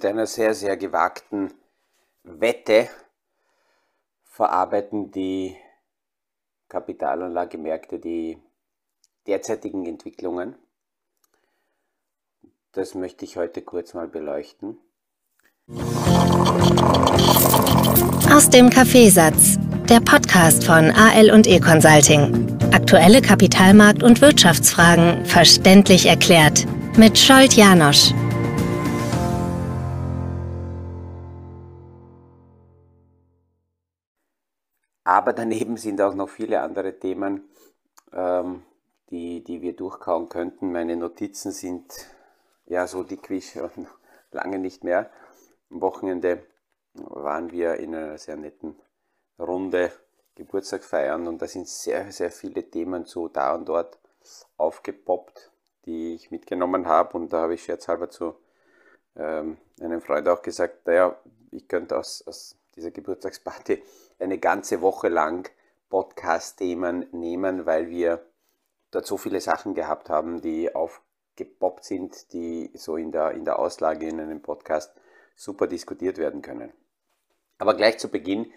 mit einer sehr, sehr gewagten Wette verarbeiten die Kapitalanlagemärkte die derzeitigen Entwicklungen. Das möchte ich heute kurz mal beleuchten. Aus dem Kaffeesatz, der Podcast von AL und E Consulting. Aktuelle Kapitalmarkt- und Wirtschaftsfragen verständlich erklärt mit Scholt Janosch. Aber daneben sind auch noch viele andere Themen, ähm, die, die wir durchkauen könnten. Meine Notizen sind ja so dick wie schon lange nicht mehr. Am Wochenende waren wir in einer sehr netten Runde Geburtstag feiern und da sind sehr, sehr viele Themen so da und dort aufgepoppt, die ich mitgenommen habe und da habe ich scherzhalber zu ähm, einem Freund auch gesagt, naja, ich könnte aus, aus dieser Geburtstagsparty eine ganze Woche lang Podcast-Themen nehmen, weil wir dort so viele Sachen gehabt haben, die aufgepoppt sind, die so in der, in der Auslage in einem Podcast super diskutiert werden können. Aber gleich zu Beginn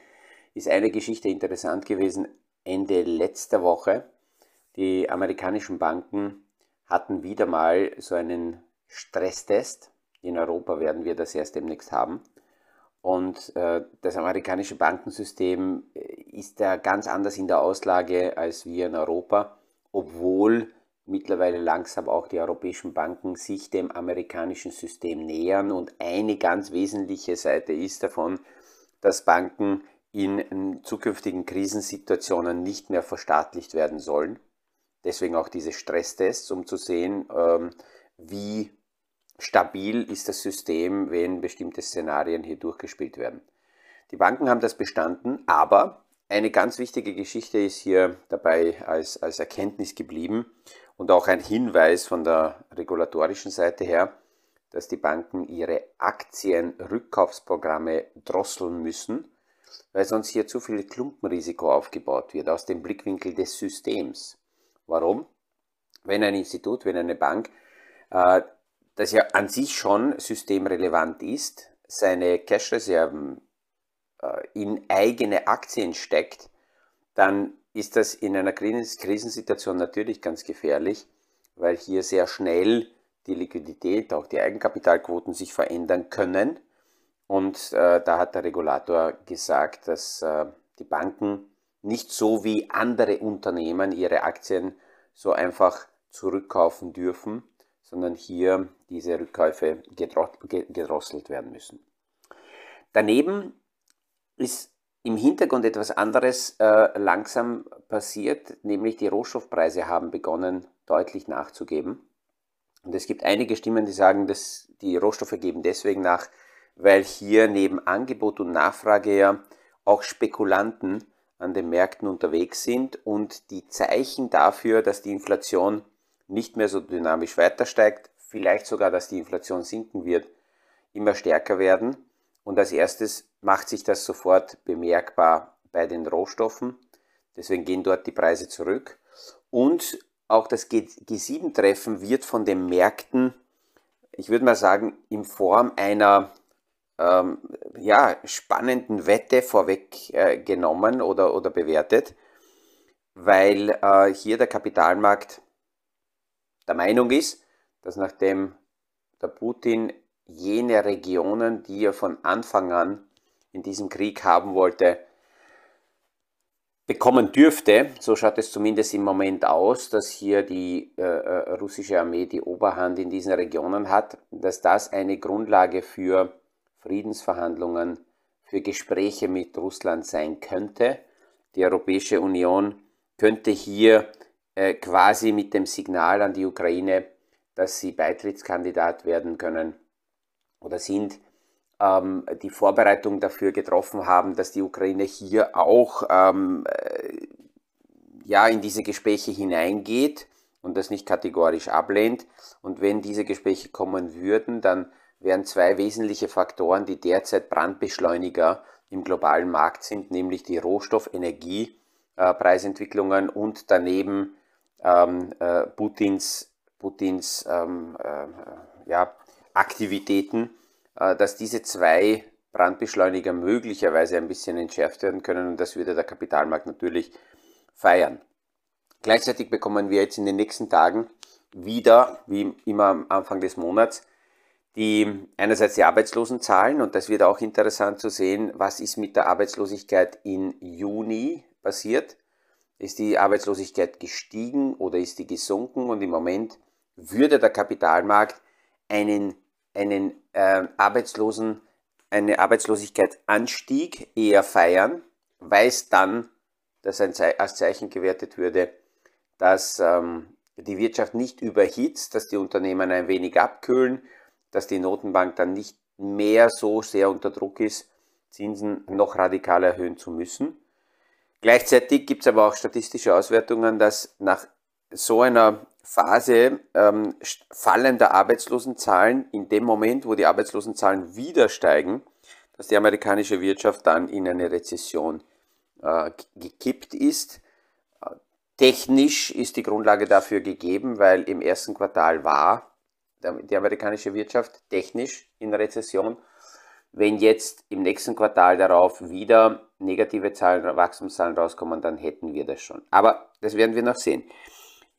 ist eine Geschichte interessant gewesen. Ende letzter Woche, die amerikanischen Banken hatten wieder mal so einen Stresstest. In Europa werden wir das erst demnächst haben. Und äh, das amerikanische Bankensystem äh, ist da ganz anders in der Auslage als wir in Europa, obwohl mittlerweile langsam auch die europäischen Banken sich dem amerikanischen System nähern. Und eine ganz wesentliche Seite ist davon, dass Banken in zukünftigen Krisensituationen nicht mehr verstaatlicht werden sollen. Deswegen auch diese Stresstests, um zu sehen, ähm, wie stabil ist das System, wenn bestimmte Szenarien hier durchgespielt werden. Die Banken haben das bestanden, aber eine ganz wichtige Geschichte ist hier dabei als, als Erkenntnis geblieben und auch ein Hinweis von der regulatorischen Seite her, dass die Banken ihre Aktienrückkaufsprogramme drosseln müssen, weil sonst hier zu viel Klumpenrisiko aufgebaut wird aus dem Blickwinkel des Systems. Warum? Wenn ein Institut, wenn eine Bank äh, das ja an sich schon systemrelevant ist, seine Cash-Reserven äh, in eigene Aktien steckt, dann ist das in einer Krisensituation natürlich ganz gefährlich, weil hier sehr schnell die Liquidität, auch die Eigenkapitalquoten sich verändern können. Und äh, da hat der Regulator gesagt, dass äh, die Banken nicht so wie andere Unternehmen ihre Aktien so einfach zurückkaufen dürfen, sondern hier diese Rückkäufe gedrosselt werden müssen. Daneben ist im Hintergrund etwas anderes äh, langsam passiert, nämlich die Rohstoffpreise haben begonnen deutlich nachzugeben. Und es gibt einige Stimmen, die sagen, dass die Rohstoffe geben deswegen nach, weil hier neben Angebot und Nachfrage ja auch Spekulanten an den Märkten unterwegs sind und die Zeichen dafür, dass die Inflation nicht mehr so dynamisch weiter steigt, vielleicht sogar, dass die Inflation sinken wird, immer stärker werden. Und als erstes macht sich das sofort bemerkbar bei den Rohstoffen. Deswegen gehen dort die Preise zurück. Und auch das G7-Treffen wird von den Märkten, ich würde mal sagen, in Form einer ähm, ja, spannenden Wette vorweggenommen äh, oder, oder bewertet, weil äh, hier der Kapitalmarkt der Meinung ist, dass nachdem der Putin jene Regionen, die er von Anfang an in diesem Krieg haben wollte, bekommen dürfte, so schaut es zumindest im Moment aus, dass hier die äh, äh russische Armee die Oberhand in diesen Regionen hat, dass das eine Grundlage für Friedensverhandlungen, für Gespräche mit Russland sein könnte. Die Europäische Union könnte hier äh, quasi mit dem Signal an die Ukraine, dass sie Beitrittskandidat werden können oder sind, ähm, die Vorbereitung dafür getroffen haben, dass die Ukraine hier auch ähm, äh, ja, in diese Gespräche hineingeht und das nicht kategorisch ablehnt. Und wenn diese Gespräche kommen würden, dann wären zwei wesentliche Faktoren, die derzeit Brandbeschleuniger im globalen Markt sind, nämlich die Rohstoff-Energiepreisentwicklungen äh, und daneben ähm, äh, Putins, Putins ähm, äh, ja, Aktivitäten äh, dass diese zwei Brandbeschleuniger möglicherweise ein bisschen entschärft werden können und das würde der Kapitalmarkt natürlich feiern. Gleichzeitig bekommen wir jetzt in den nächsten Tagen wieder, wie immer am Anfang des Monats, die einerseits die Arbeitslosenzahlen und das wird auch interessant zu sehen, was ist mit der Arbeitslosigkeit in Juni passiert. Ist die Arbeitslosigkeit gestiegen oder ist die gesunken? Und im Moment würde der Kapitalmarkt einen, einen äh, Arbeitslosen, eine Arbeitslosigkeitsanstieg eher feiern, weil es dann das als Zeichen gewertet würde, dass ähm, die Wirtschaft nicht überhitzt, dass die Unternehmen ein wenig abkühlen, dass die Notenbank dann nicht mehr so sehr unter Druck ist, Zinsen noch radikal erhöhen zu müssen. Gleichzeitig gibt es aber auch statistische Auswertungen, dass nach so einer Phase ähm, fallender Arbeitslosenzahlen in dem Moment, wo die Arbeitslosenzahlen wieder steigen, dass die amerikanische Wirtschaft dann in eine Rezession äh, gekippt ist. Technisch ist die Grundlage dafür gegeben, weil im ersten Quartal war die amerikanische Wirtschaft technisch in Rezession. Wenn jetzt im nächsten Quartal darauf wieder negative Zahlen, Wachstumszahlen rauskommen, dann hätten wir das schon. Aber das werden wir noch sehen.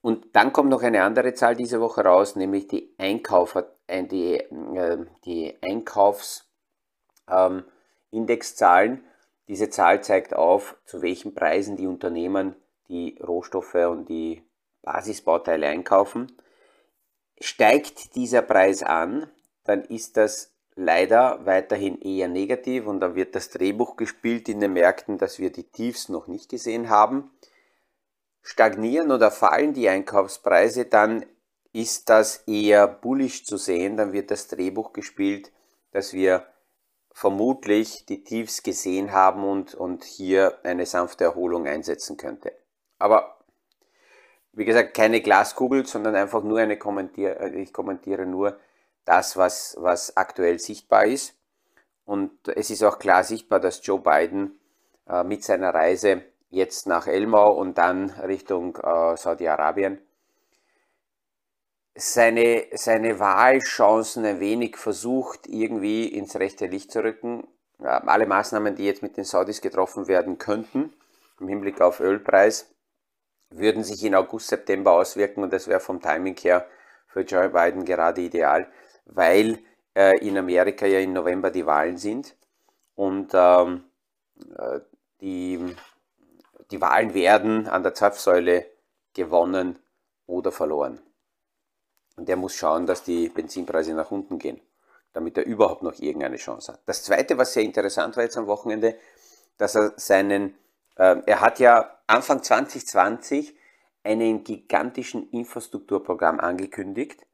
Und dann kommt noch eine andere Zahl diese Woche raus, nämlich die, Einkaufer, äh, die, äh, die Einkaufsindexzahlen. Ähm, Diese Zahl zeigt auf, zu welchen Preisen die Unternehmen die Rohstoffe und die Basisbauteile einkaufen. Steigt dieser Preis an, dann ist das leider weiterhin eher negativ und dann wird das Drehbuch gespielt in den Märkten, dass wir die Tiefs noch nicht gesehen haben. Stagnieren oder fallen die Einkaufspreise, dann ist das eher bullisch zu sehen, dann wird das Drehbuch gespielt, dass wir vermutlich die Tiefs gesehen haben und, und hier eine sanfte Erholung einsetzen könnte. Aber wie gesagt, keine Glaskugel, sondern einfach nur eine Kommentier äh, ich kommentiere nur das, was, was aktuell sichtbar ist. Und es ist auch klar sichtbar, dass Joe Biden äh, mit seiner Reise jetzt nach Elmau und dann Richtung äh, Saudi-Arabien seine, seine Wahlchancen ein wenig versucht, irgendwie ins rechte Licht zu rücken. alle Maßnahmen, die jetzt mit den Saudis getroffen werden könnten, im Hinblick auf Ölpreis, würden sich in August, September auswirken und das wäre vom Timing her für Joe Biden gerade ideal, weil äh, in Amerika ja im November die Wahlen sind und ähm, äh, die, die Wahlen werden an der Zapfsäule gewonnen oder verloren. Und er muss schauen, dass die Benzinpreise nach unten gehen, damit er überhaupt noch irgendeine Chance hat. Das Zweite, was sehr interessant war jetzt am Wochenende, dass er seinen ähm, er hat ja Anfang 2020 einen gigantischen Infrastrukturprogramm angekündigt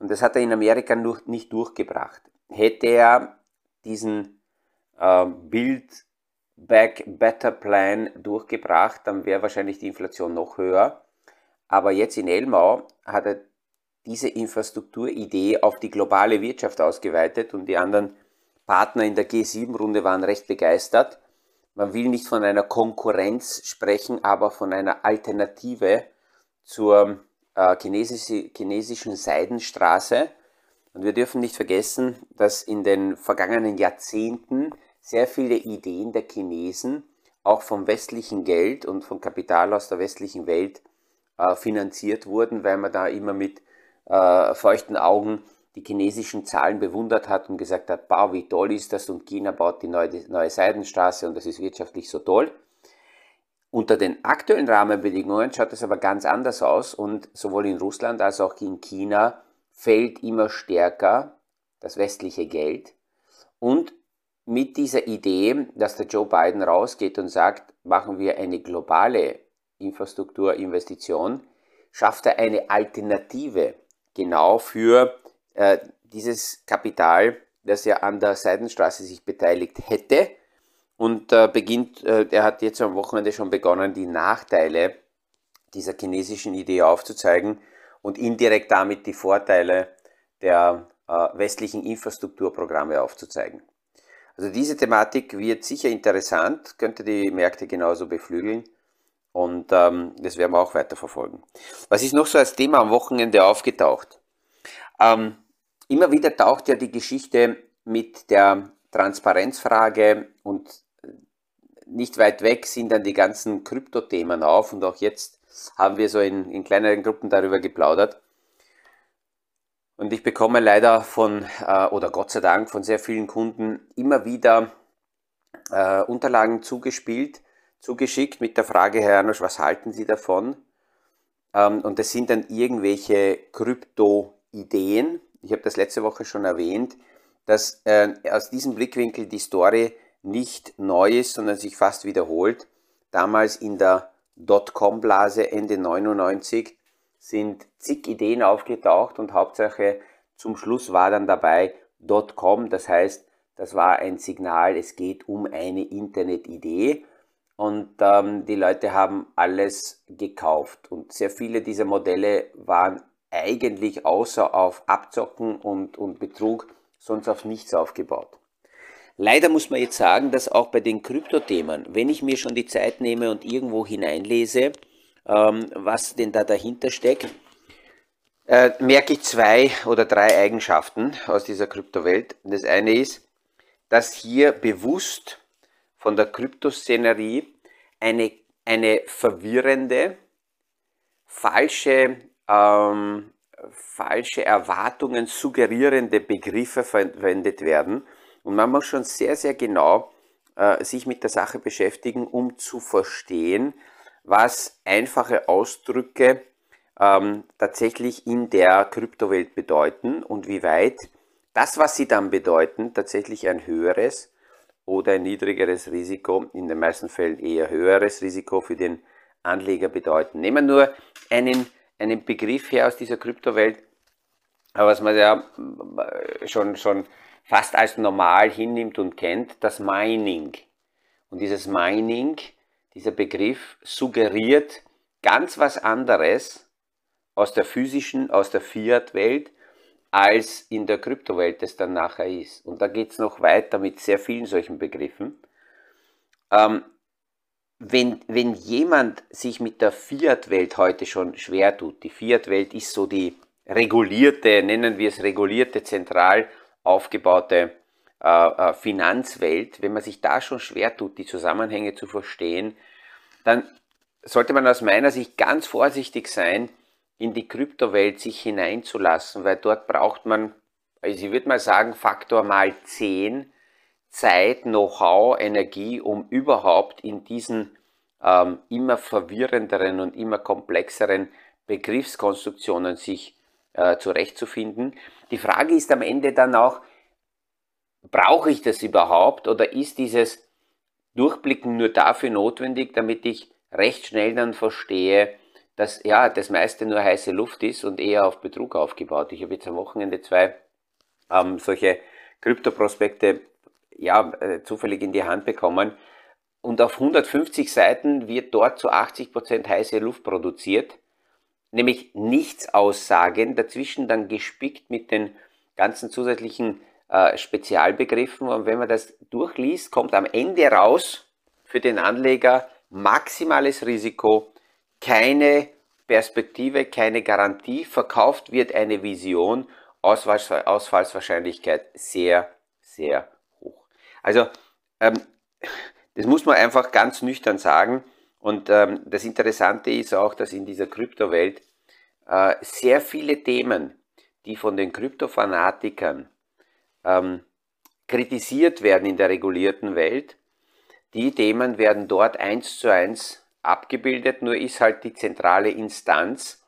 und das hat er in Amerika noch nicht durchgebracht. Hätte er diesen äh, Build Back Better Plan durchgebracht, dann wäre wahrscheinlich die Inflation noch höher. Aber jetzt in Elmau hat er diese Infrastrukturidee auf die globale Wirtschaft ausgeweitet und die anderen Partner in der G7-Runde waren recht begeistert man will nicht von einer Konkurrenz sprechen, aber von einer Alternative zur äh, chinesische, chinesischen Seidenstraße. Und wir dürfen nicht vergessen, dass in den vergangenen Jahrzehnten sehr viele Ideen der Chinesen auch vom westlichen Geld und vom Kapital aus der westlichen Welt äh, finanziert wurden, weil man da immer mit äh, feuchten Augen die chinesischen Zahlen bewundert hat und gesagt hat, wow, wie toll ist das und China baut die neue, neue Seidenstraße und das ist wirtschaftlich so toll. Unter den aktuellen Rahmenbedingungen schaut es aber ganz anders aus und sowohl in Russland als auch in China fällt immer stärker das westliche Geld und mit dieser Idee, dass der Joe Biden rausgeht und sagt, machen wir eine globale Infrastrukturinvestition, schafft er eine Alternative genau für äh, dieses Kapital, das ja an der Seidenstraße sich beteiligt hätte. Und äh, beginnt, äh, er hat jetzt am Wochenende schon begonnen, die Nachteile dieser chinesischen Idee aufzuzeigen und indirekt damit die Vorteile der äh, westlichen Infrastrukturprogramme aufzuzeigen. Also diese Thematik wird sicher interessant, könnte die Märkte genauso beflügeln und ähm, das werden wir auch weiter verfolgen. Was ist noch so als Thema am Wochenende aufgetaucht? Ähm, immer wieder taucht ja die Geschichte mit der Transparenzfrage und nicht weit weg sind dann die ganzen Kryptothemen auf und auch jetzt haben wir so in, in kleineren Gruppen darüber geplaudert. Und ich bekomme leider von, äh, oder Gott sei Dank, von sehr vielen Kunden immer wieder äh, Unterlagen zugespielt, zugeschickt mit der Frage, Herr Janosch, was halten Sie davon? Ähm, und das sind dann irgendwelche Krypto-Ideen. Ich habe das letzte Woche schon erwähnt, dass äh, aus diesem Blickwinkel die Story nicht neu ist, sondern sich fast wiederholt. Damals in der Dotcom-Blase Ende 99 sind zig Ideen aufgetaucht und Hauptsache zum Schluss war dann dabei .com, das heißt, das war ein Signal, es geht um eine Internetidee und ähm, die Leute haben alles gekauft und sehr viele dieser Modelle waren eigentlich außer auf Abzocken und, und Betrug sonst auf nichts aufgebaut. Leider muss man jetzt sagen, dass auch bei den Kryptothemen, wenn ich mir schon die Zeit nehme und irgendwo hineinlese, ähm, was denn da dahinter steckt, äh, merke ich zwei oder drei Eigenschaften aus dieser Kryptowelt. Das eine ist, dass hier bewusst von der Kryptoszenerie eine, eine verwirrende, falsche, ähm, falsche Erwartungen suggerierende Begriffe verwendet werden. Und man muss schon sehr, sehr genau äh, sich mit der Sache beschäftigen, um zu verstehen, was einfache Ausdrücke ähm, tatsächlich in der Kryptowelt bedeuten und wie weit das, was sie dann bedeuten, tatsächlich ein höheres oder ein niedrigeres Risiko, in den meisten Fällen eher höheres Risiko für den Anleger bedeuten. Nehmen wir nur einen, einen Begriff her aus dieser Kryptowelt, was man ja äh, schon, schon fast als normal hinnimmt und kennt, das Mining. Und dieses Mining dieser Begriff suggeriert ganz was anderes aus der physischen, aus der Fiat-Welt, als in der Kryptowelt es dann nachher ist. Und da geht es noch weiter mit sehr vielen solchen Begriffen. Ähm, wenn, wenn jemand sich mit der Fiat-Welt heute schon schwer tut, die Fiat-Welt ist so die regulierte, nennen wir es regulierte, zentral aufgebaute äh, äh, Finanzwelt, wenn man sich da schon schwer tut, die Zusammenhänge zu verstehen, dann sollte man aus meiner Sicht ganz vorsichtig sein, in die Kryptowelt sich hineinzulassen, weil dort braucht man, also ich würde mal sagen, Faktor mal 10 Zeit, Know-how, Energie, um überhaupt in diesen ähm, immer verwirrenderen und immer komplexeren Begriffskonstruktionen sich äh, zurechtzufinden. Die Frage ist am Ende dann auch, brauche ich das überhaupt oder ist dieses Durchblicken nur dafür notwendig, damit ich recht schnell dann verstehe, dass ja das meiste nur heiße Luft ist und eher auf Betrug aufgebaut. Ich habe jetzt am Wochenende zwei ähm, solche Kryptoprospekte ja, äh, zufällig in die Hand bekommen und auf 150 Seiten wird dort zu 80 Prozent heiße Luft produziert, nämlich nichts aussagen, dazwischen dann gespickt mit den ganzen zusätzlichen äh, Spezialbegriffen. Und wenn man das durchliest, kommt am Ende raus für den Anleger maximales Risiko, keine Perspektive, keine Garantie, verkauft wird eine Vision, Ausfalls Ausfallswahrscheinlichkeit sehr, sehr hoch. Also ähm, das muss man einfach ganz nüchtern sagen. Und ähm, das Interessante ist auch, dass in dieser Kryptowelt äh, sehr viele Themen, die von den Kryptofanatikern ähm, kritisiert werden in der regulierten Welt, die Themen werden dort eins zu eins abgebildet, nur ist halt die zentrale Instanz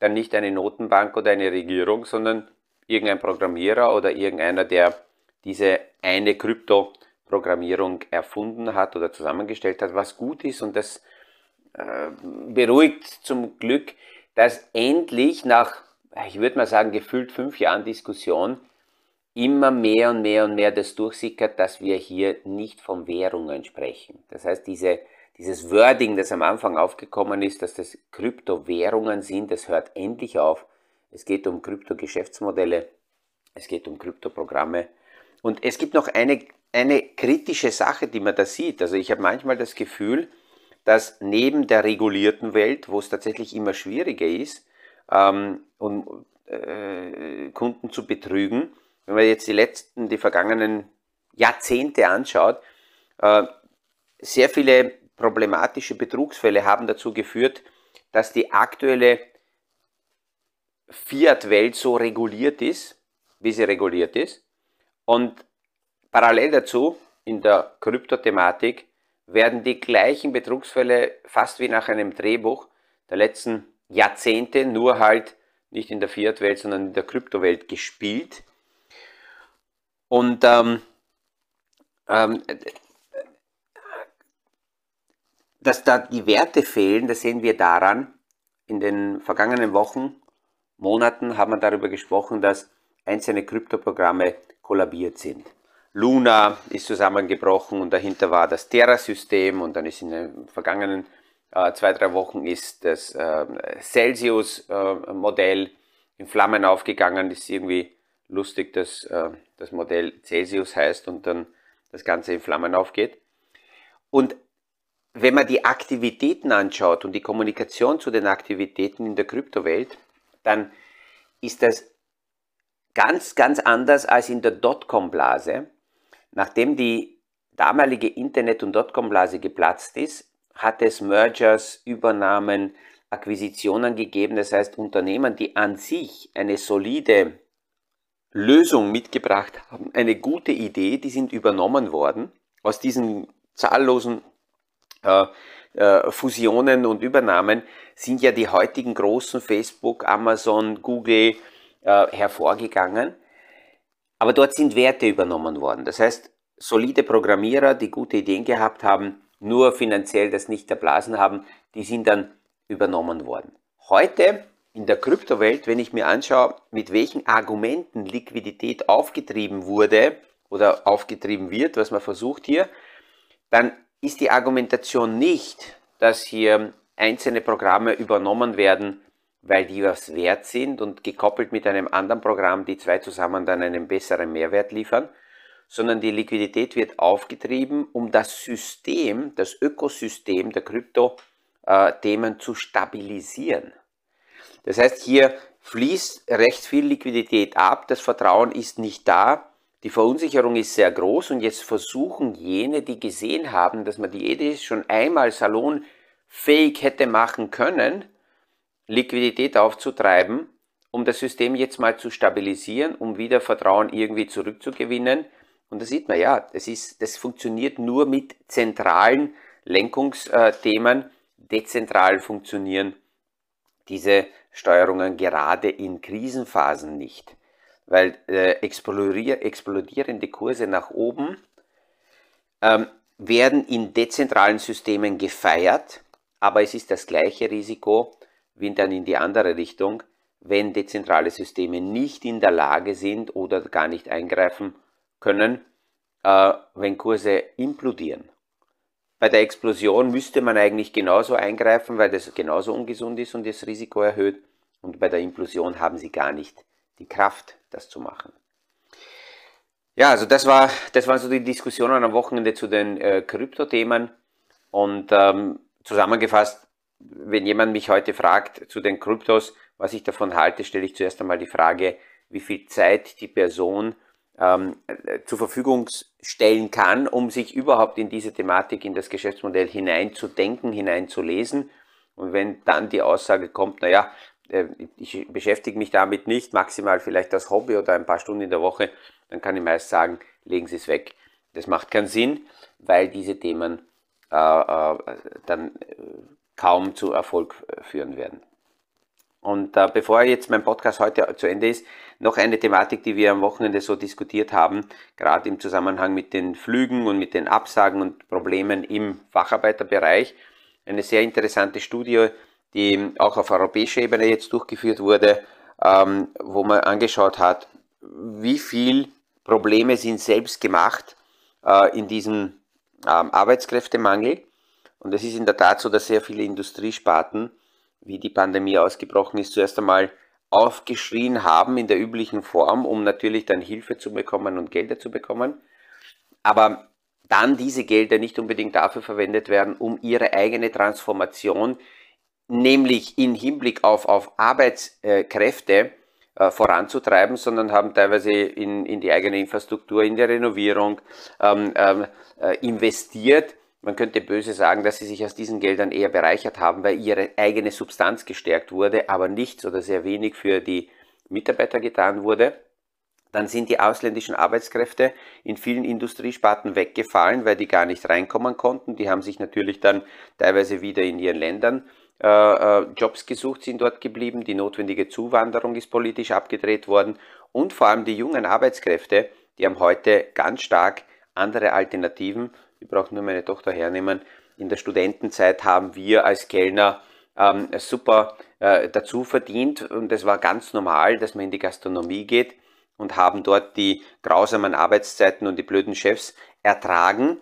dann nicht eine Notenbank oder eine Regierung, sondern irgendein Programmierer oder irgendeiner, der diese eine Krypto-Programmierung erfunden hat oder zusammengestellt hat, was gut ist und das äh, beruhigt zum Glück, dass endlich nach, ich würde mal sagen, gefühlt fünf Jahren Diskussion immer mehr und mehr und mehr das durchsickert, dass wir hier nicht von Währungen sprechen. Das heißt, diese, dieses Wording, das am Anfang aufgekommen ist, dass das Kryptowährungen sind, das hört endlich auf. Es geht um Kryptogeschäftsmodelle, es geht um Kryptoprogramme. Und es gibt noch eine, eine kritische Sache, die man da sieht. Also ich habe manchmal das Gefühl, dass neben der regulierten Welt, wo es tatsächlich immer schwieriger ist, ähm, um äh, Kunden zu betrügen, wenn man jetzt die letzten, die vergangenen Jahrzehnte anschaut, äh, sehr viele problematische Betrugsfälle haben dazu geführt, dass die aktuelle Fiat-Welt so reguliert ist, wie sie reguliert ist. Und parallel dazu, in der Kryptothematik, werden die gleichen Betrugsfälle fast wie nach einem Drehbuch der letzten Jahrzehnte, nur halt nicht in der Fiat-Welt, sondern in der Kryptowelt gespielt. Und ähm, ähm, dass da die Werte fehlen, das sehen wir daran, in den vergangenen Wochen, Monaten haben wir darüber gesprochen, dass einzelne Kryptoprogramme kollabiert sind. Luna ist zusammengebrochen und dahinter war das Terra-System und dann ist in den vergangenen äh, zwei, drei Wochen ist das äh, Celsius-Modell äh, in Flammen aufgegangen. Das ist irgendwie lustig, dass äh, das Modell Celsius heißt und dann das Ganze in Flammen aufgeht. Und wenn man die Aktivitäten anschaut und die Kommunikation zu den Aktivitäten in der Kryptowelt, dann ist das ganz, ganz anders als in der Dotcom-Blase. Nachdem die damalige Internet- und Dotcom-Blase geplatzt ist, hat es Mergers, Übernahmen, Akquisitionen gegeben. Das heißt, Unternehmen, die an sich eine solide Lösung mitgebracht haben, eine gute Idee, die sind übernommen worden. Aus diesen zahllosen äh, äh, Fusionen und Übernahmen sind ja die heutigen großen Facebook, Amazon, Google äh, hervorgegangen. Aber dort sind Werte übernommen worden. Das heißt, solide Programmierer, die gute Ideen gehabt haben, nur finanziell das nicht erblasen haben, die sind dann übernommen worden. Heute in der Kryptowelt, wenn ich mir anschaue, mit welchen Argumenten Liquidität aufgetrieben wurde oder aufgetrieben wird, was man versucht hier, dann ist die Argumentation nicht, dass hier einzelne Programme übernommen werden, weil die was wert sind und gekoppelt mit einem anderen Programm, die zwei zusammen dann einen besseren Mehrwert liefern, sondern die Liquidität wird aufgetrieben, um das System, das Ökosystem der Krypto-Themen zu stabilisieren. Das heißt, hier fließt recht viel Liquidität ab, das Vertrauen ist nicht da, die Verunsicherung ist sehr groß und jetzt versuchen jene, die gesehen haben, dass man die EDIS schon einmal salonfähig hätte machen können, Liquidität aufzutreiben, um das System jetzt mal zu stabilisieren, um wieder Vertrauen irgendwie zurückzugewinnen. Und da sieht man ja, das, ist, das funktioniert nur mit zentralen Lenkungsthemen. Dezentral funktionieren diese Steuerungen gerade in Krisenphasen nicht weil äh, explodierende Kurse nach oben ähm, werden in dezentralen Systemen gefeiert, aber es ist das gleiche Risiko dann in die andere Richtung, wenn dezentrale Systeme nicht in der Lage sind oder gar nicht eingreifen können, äh, wenn Kurse implodieren. Bei der Explosion müsste man eigentlich genauso eingreifen, weil das genauso ungesund ist und das Risiko erhöht. Und bei der Implosion haben sie gar nicht die Kraft, das zu machen. Ja, also das war, das waren so die Diskussionen am Wochenende zu den äh, Kryptothemen. Und ähm, zusammengefasst, wenn jemand mich heute fragt zu den Kryptos, was ich davon halte, stelle ich zuerst einmal die Frage, wie viel Zeit die Person ähm, äh, zur Verfügung stellen kann, um sich überhaupt in diese Thematik, in das Geschäftsmodell hineinzudenken, hineinzulesen. Und wenn dann die Aussage kommt, naja, äh, ich beschäftige mich damit nicht, maximal vielleicht als Hobby oder ein paar Stunden in der Woche, dann kann ich meist sagen, legen Sie es weg. Das macht keinen Sinn, weil diese Themen äh, äh, dann äh, kaum zu Erfolg äh, führen werden. Und äh, bevor jetzt mein Podcast heute zu Ende ist, noch eine Thematik, die wir am Wochenende so diskutiert haben, gerade im Zusammenhang mit den Flügen und mit den Absagen und Problemen im Facharbeiterbereich. Eine sehr interessante Studie die auch auf europäischer Ebene jetzt durchgeführt wurde, ähm, wo man angeschaut hat, wie viel Probleme sind selbst gemacht äh, in diesem ähm, Arbeitskräftemangel. Und es ist in der Tat so, dass sehr viele Industriesparten, wie die Pandemie ausgebrochen ist, zuerst einmal aufgeschrien haben in der üblichen Form, um natürlich dann Hilfe zu bekommen und Gelder zu bekommen. Aber dann diese Gelder nicht unbedingt dafür verwendet werden, um ihre eigene Transformation nämlich in Hinblick auf, auf Arbeitskräfte äh, voranzutreiben, sondern haben teilweise in, in die eigene Infrastruktur, in die Renovierung ähm, ähm, äh, investiert. Man könnte böse sagen, dass sie sich aus diesen Geldern eher bereichert haben, weil ihre eigene Substanz gestärkt wurde, aber nichts oder sehr wenig für die Mitarbeiter getan wurde. Dann sind die ausländischen Arbeitskräfte in vielen Industriesparten weggefallen, weil die gar nicht reinkommen konnten. Die haben sich natürlich dann teilweise wieder in ihren Ländern äh, äh, Jobs gesucht, sind dort geblieben. Die notwendige Zuwanderung ist politisch abgedreht worden. Und vor allem die jungen Arbeitskräfte, die haben heute ganz stark andere Alternativen. Ich brauche nur meine Tochter hernehmen. In der Studentenzeit haben wir als Kellner ähm, super äh, dazu verdient und es war ganz normal, dass man in die Gastronomie geht und haben dort die grausamen Arbeitszeiten und die blöden Chefs ertragen.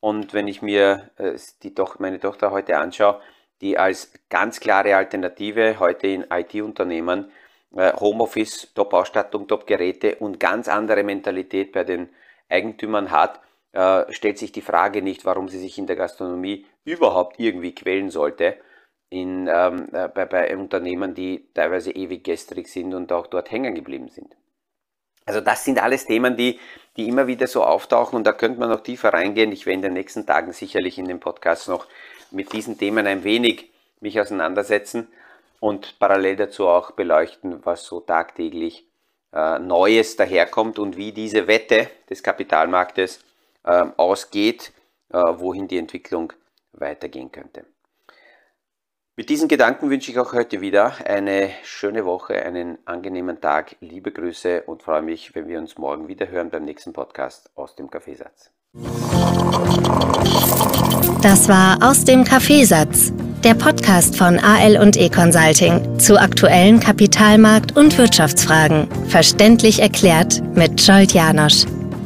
Und wenn ich mir äh, die Toch meine Tochter heute anschaue, die als ganz klare Alternative heute in IT-Unternehmen äh, Homeoffice, Top-Ausstattung, Top-Geräte und ganz andere Mentalität bei den Eigentümern hat, äh, stellt sich die Frage nicht, warum sie sich in der Gastronomie überhaupt irgendwie quälen sollte in, ähm, äh, bei, bei Unternehmen, die teilweise ewig gestrig sind und auch dort hängen geblieben sind. Also das sind alles Themen, die, die immer wieder so auftauchen und da könnte man noch tiefer reingehen. Ich werde in den nächsten Tagen sicherlich in dem Podcast noch mit diesen Themen ein wenig mich auseinandersetzen und parallel dazu auch beleuchten, was so tagtäglich äh, Neues daherkommt und wie diese Wette des Kapitalmarktes ausgeht, äh, wohin die Entwicklung weitergehen könnte. Mit diesen Gedanken wünsche ich auch heute wieder eine schöne Woche, einen angenehmen Tag. Liebe Grüße und freue mich, wenn wir uns morgen wieder hören beim nächsten Podcast aus dem Kaffeesatz. Das war aus dem Kaffeesatz, der Podcast von AL und E Consulting zu aktuellen Kapitalmarkt- und Wirtschaftsfragen, verständlich erklärt mit Scholt Janosch.